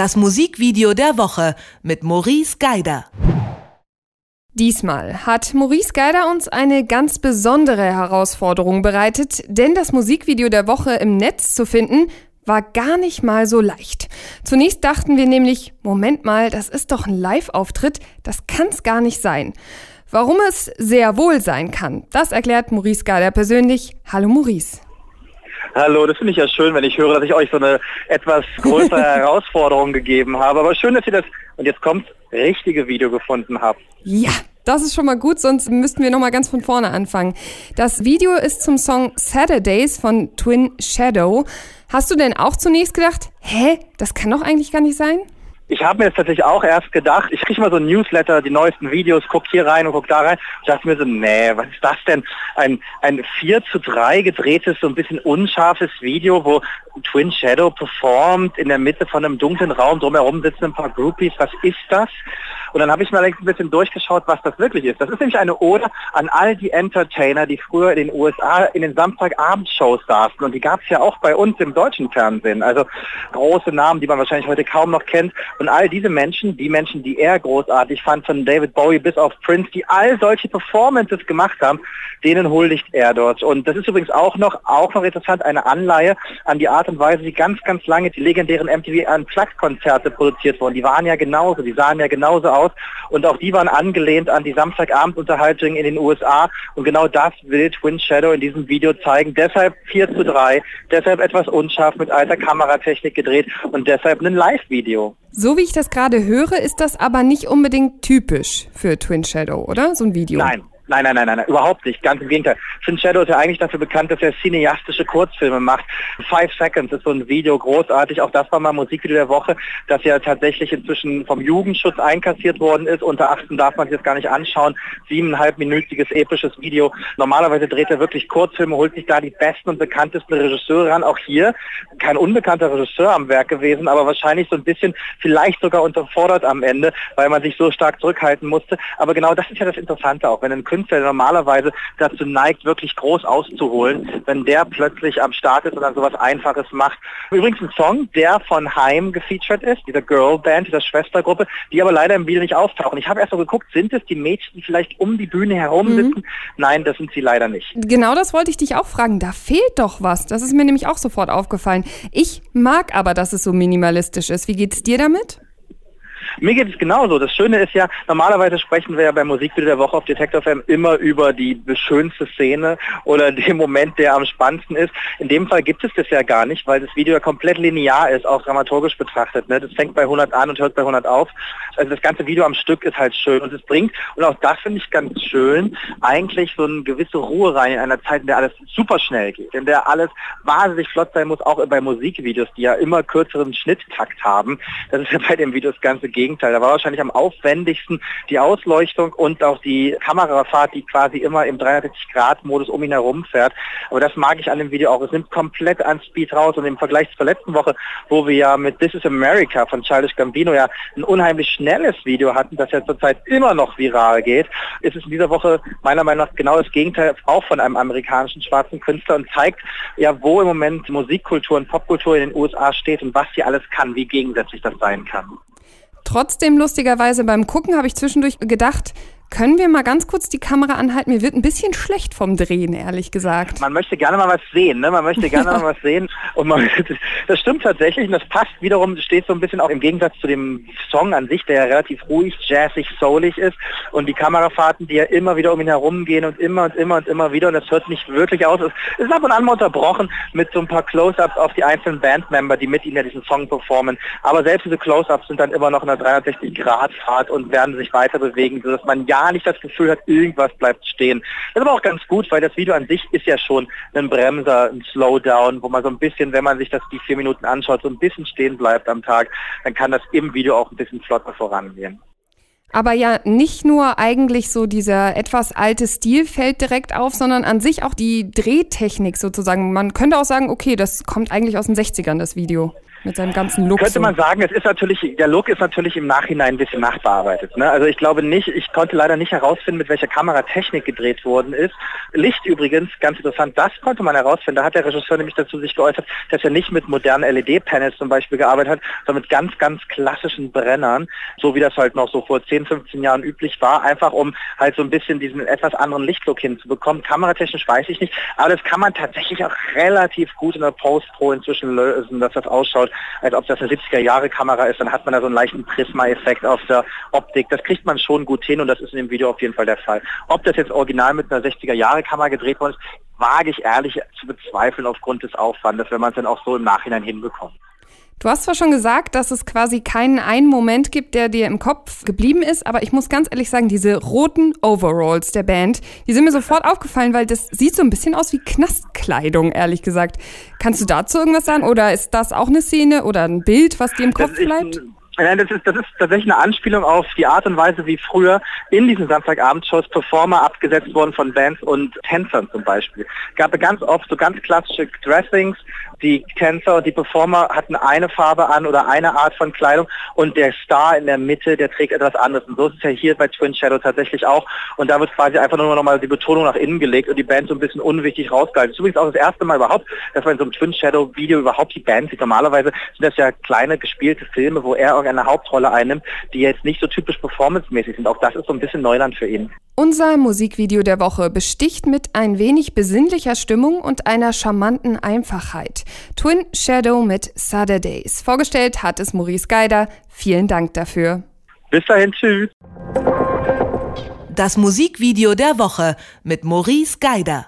das Musikvideo der Woche mit Maurice Geider. Diesmal hat Maurice Geider uns eine ganz besondere Herausforderung bereitet, denn das Musikvideo der Woche im Netz zu finden, war gar nicht mal so leicht. Zunächst dachten wir nämlich, Moment mal, das ist doch ein Live-Auftritt, das kann's gar nicht sein. Warum es sehr wohl sein kann, das erklärt Maurice Geider persönlich. Hallo Maurice. Hallo, das finde ich ja schön, wenn ich höre, dass ich euch so eine etwas größere Herausforderung gegeben habe. Aber schön, dass ihr das, und jetzt kommt, richtige Video gefunden habt. Ja, das ist schon mal gut, sonst müssten wir noch mal ganz von vorne anfangen. Das Video ist zum Song Saturdays von Twin Shadow. Hast du denn auch zunächst gedacht, hä, das kann doch eigentlich gar nicht sein? Ich habe mir jetzt tatsächlich auch erst gedacht, ich kriege mal so ein Newsletter, die neuesten Videos, guck hier rein und guck da rein. Ich dachte mir so, nee, was ist das denn? Ein, ein 4 zu 3 gedrehtes, so ein bisschen unscharfes Video, wo Twin Shadow performt in der Mitte von einem dunklen Raum, drumherum sitzen ein paar Groupies. Was ist das? Und dann habe ich mal ein bisschen durchgeschaut, was das wirklich ist. Das ist nämlich eine Ode an all die Entertainer, die früher in den USA in den Samstagabendshows saßen. Und die gab es ja auch bei uns im deutschen Fernsehen. Also große Namen, die man wahrscheinlich heute kaum noch kennt. Und all diese Menschen, die Menschen, die er großartig fand, von David Bowie bis auf Prince, die all solche Performances gemacht haben, denen huldigt er dort. Und das ist übrigens auch noch, auch noch interessant, eine Anleihe an die Art und Weise, wie ganz, ganz lange die legendären MTV Unplugged-Konzerte produziert wurden. Die waren ja genauso, die sahen ja genauso aus aus. Und auch die waren angelehnt an die Samstagabendunterhaltung in den USA. Und genau das will Twin Shadow in diesem Video zeigen. Deshalb 4 zu 3, deshalb etwas unscharf mit alter Kameratechnik gedreht und deshalb ein Live-Video. So wie ich das gerade höre, ist das aber nicht unbedingt typisch für Twin Shadow, oder? So ein Video. Nein, Nein, nein, nein, nein, überhaupt nicht. Ganz im Gegenteil. Finn Shadow ist ja eigentlich dafür bekannt, dass er cineastische Kurzfilme macht. Five Seconds ist so ein Video großartig. Auch das war mal Musikvideo der Woche, das ja tatsächlich inzwischen vom Jugendschutz einkassiert worden ist. Unter 18 darf man sich das gar nicht anschauen. Siebeneinhalbminütiges episches Video. Normalerweise dreht er wirklich Kurzfilme, holt sich da die besten und bekanntesten Regisseure ran. Auch hier kein unbekannter Regisseur am Werk gewesen, aber wahrscheinlich so ein bisschen vielleicht sogar unterfordert am Ende, weil man sich so stark zurückhalten musste. Aber genau das ist ja das Interessante auch, wenn ein Künstler Künstler, der normalerweise dazu neigt, wirklich groß auszuholen, wenn der plötzlich am Start ist und dann sowas Einfaches macht. Übrigens ein Song, der von Heim gefeatured ist, dieser Girlband, dieser Schwestergruppe, die aber leider im Video nicht auftauchen. Ich habe erst so geguckt, sind es die Mädchen, die vielleicht um die Bühne herum mhm. sitzen? Mhm. Nein, das sind sie leider nicht. Genau das wollte ich dich auch fragen. Da fehlt doch was. Das ist mir nämlich auch sofort aufgefallen. Ich mag aber, dass es so minimalistisch ist. Wie geht es dir damit? Mir geht es genauso. Das Schöne ist ja, normalerweise sprechen wir ja beim Musikvideo der Woche auf Detector FM immer über die schönste Szene oder den Moment, der am spannendsten ist. In dem Fall gibt es das ja gar nicht, weil das Video ja komplett linear ist, auch dramaturgisch betrachtet. Ne? Das fängt bei 100 an und hört bei 100 auf. Also das ganze Video am Stück ist halt schön und es bringt, und auch das finde ich ganz schön, eigentlich so eine gewisse Ruhe rein in einer Zeit, in der alles super schnell geht, in der alles wahnsinnig flott sein muss, auch bei Musikvideos, die ja immer kürzeren Schnitttakt haben. Das ist ja bei dem Video das ganze Gegenteil. Da war wahrscheinlich am aufwendigsten die Ausleuchtung und auch die Kamerafahrt, die quasi immer im 360-Grad-Modus um ihn herum fährt. Aber das mag ich an dem Video auch. Es nimmt komplett an Speed raus und im Vergleich zur letzten Woche, wo wir ja mit This is America von Childish Gambino ja ein unheimlich schnelles Video hatten, das ja zurzeit immer noch viral geht, ist es in dieser Woche meiner Meinung nach genau das Gegenteil auch von einem amerikanischen schwarzen Künstler und zeigt ja, wo im Moment Musikkultur und Popkultur in den USA steht und was sie alles kann, wie gegensätzlich das sein kann. Trotzdem, lustigerweise beim Gucken habe ich zwischendurch gedacht, können wir mal ganz kurz die Kamera anhalten? Mir wird ein bisschen schlecht vom Drehen, ehrlich gesagt. Man möchte gerne mal was sehen, ne? Man möchte gerne mal was sehen. Und man, das stimmt tatsächlich und das passt wiederum, steht so ein bisschen auch im Gegensatz zu dem Song an sich, der ja relativ ruhig, jazzig, soulig ist. Und die Kamerafahrten, die ja immer wieder um ihn herum gehen und immer und immer und immer wieder. Und das hört nicht wirklich aus. Es ist ab und an mal unterbrochen mit so ein paar Close-Ups auf die einzelnen Bandmember, die mit ihnen ja diesen Song performen. Aber selbst diese Close-Ups sind dann immer noch in einer 360-Grad-Fahrt und werden sich weiter bewegen, sodass man ja gar nicht das Gefühl hat, irgendwas bleibt stehen. Das ist aber auch ganz gut, weil das Video an sich ist ja schon ein Bremser, ein Slowdown, wo man so ein bisschen, wenn man sich das die vier Minuten anschaut, so ein bisschen stehen bleibt am Tag, dann kann das im Video auch ein bisschen flotter vorangehen. Aber ja, nicht nur eigentlich so dieser etwas alte Stil fällt direkt auf, sondern an sich auch die Drehtechnik sozusagen. Man könnte auch sagen, okay, das kommt eigentlich aus den 60ern, das Video. Mit seinem ganzen Look. Könnte man sagen, es ist natürlich, der Look ist natürlich im Nachhinein ein bisschen nachbearbeitet. Ne? Also ich glaube nicht, ich konnte leider nicht herausfinden, mit welcher Kameratechnik gedreht worden ist. Licht übrigens, ganz interessant, das konnte man herausfinden. Da hat der Regisseur nämlich dazu sich geäußert, dass er nicht mit modernen LED-Panels zum Beispiel gearbeitet hat, sondern mit ganz, ganz klassischen Brennern, so wie das halt noch so vor 10, 15 Jahren üblich war, einfach um halt so ein bisschen diesen etwas anderen Lichtlook hinzubekommen. Kameratechnisch weiß ich nicht, aber das kann man tatsächlich auch relativ gut in der Post-Pro inzwischen lösen, dass das ausschaut, als ob das eine 70er-Jahre-Kamera ist. Dann hat man da so einen leichten Prisma-Effekt auf der Optik. Das kriegt man schon gut hin und das ist in dem Video auf jeden Fall der Fall. Ob das jetzt original mit einer 60er-Jahre-Kamera gedreht worden ist, wage ich ehrlich zu bezweifeln aufgrund des Aufwandes, wenn man es dann auch so im Nachhinein hinbekommt. Du hast zwar schon gesagt, dass es quasi keinen einen Moment gibt, der dir im Kopf geblieben ist, aber ich muss ganz ehrlich sagen, diese roten Overalls der Band, die sind mir sofort aufgefallen, weil das sieht so ein bisschen aus wie Knastkleidung, ehrlich gesagt. Kannst du dazu irgendwas sagen oder ist das auch eine Szene oder ein Bild, was dir im Kopf bleibt? Nein, das ist, das ist tatsächlich eine Anspielung auf die Art und Weise, wie früher in diesen Samstagabendshows Performer abgesetzt wurden von Bands und Tänzern zum Beispiel. Es gab ganz oft so ganz klassische Dressings, die Tänzer und die Performer hatten eine Farbe an oder eine Art von Kleidung und der Star in der Mitte, der trägt etwas anderes. Und so ist es ja hier bei Twin Shadow tatsächlich auch. Und da wird quasi einfach nur noch mal die Betonung nach innen gelegt und die Band so ein bisschen unwichtig rausgehalten. Das ist übrigens auch das erste Mal überhaupt, dass man in so einem Twin Shadow Video überhaupt die Band sieht. Normalerweise sind das ja kleine gespielte Filme, wo er eine Hauptrolle einnimmt, die jetzt nicht so typisch performancemäßig sind. Auch das ist so ein bisschen Neuland für ihn. Unser Musikvideo der Woche besticht mit ein wenig besinnlicher Stimmung und einer charmanten Einfachheit. Twin Shadow mit Saturdays. Vorgestellt hat es Maurice Geider. Vielen Dank dafür. Bis dahin, tschüss. Das Musikvideo der Woche mit Maurice Geider.